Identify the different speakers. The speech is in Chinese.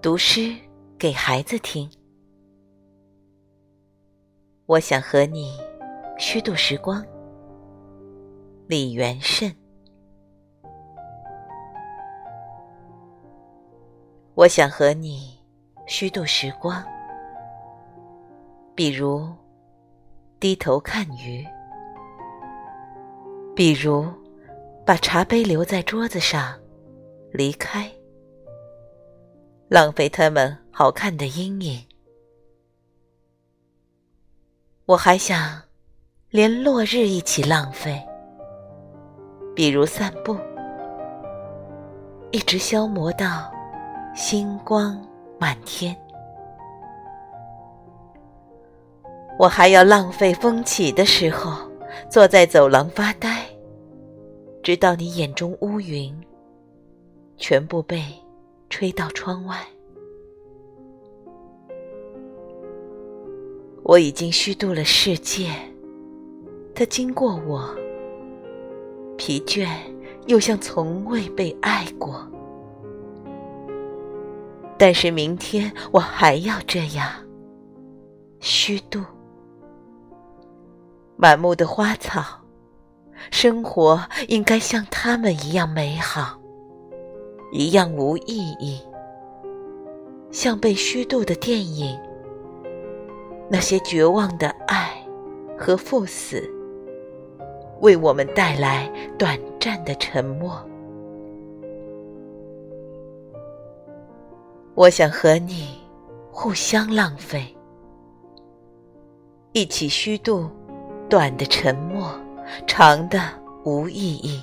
Speaker 1: 读诗给孩子听。我想和你虚度时光。李元慎。我想和你虚度时光，比如低头看鱼，比如把茶杯留在桌子上离开。浪费他们好看的阴影，我还想连落日一起浪费，比如散步，一直消磨到星光满天。我还要浪费风起的时候，坐在走廊发呆，直到你眼中乌云全部被。吹到窗外，我已经虚度了世界，它经过我，疲倦又像从未被爱过。但是明天我还要这样虚度。满目的花草，生活应该像他们一样美好。一样无意义，像被虚度的电影。那些绝望的爱和赴死，为我们带来短暂的沉默。我想和你互相浪费，一起虚度短的沉默，长的无意义。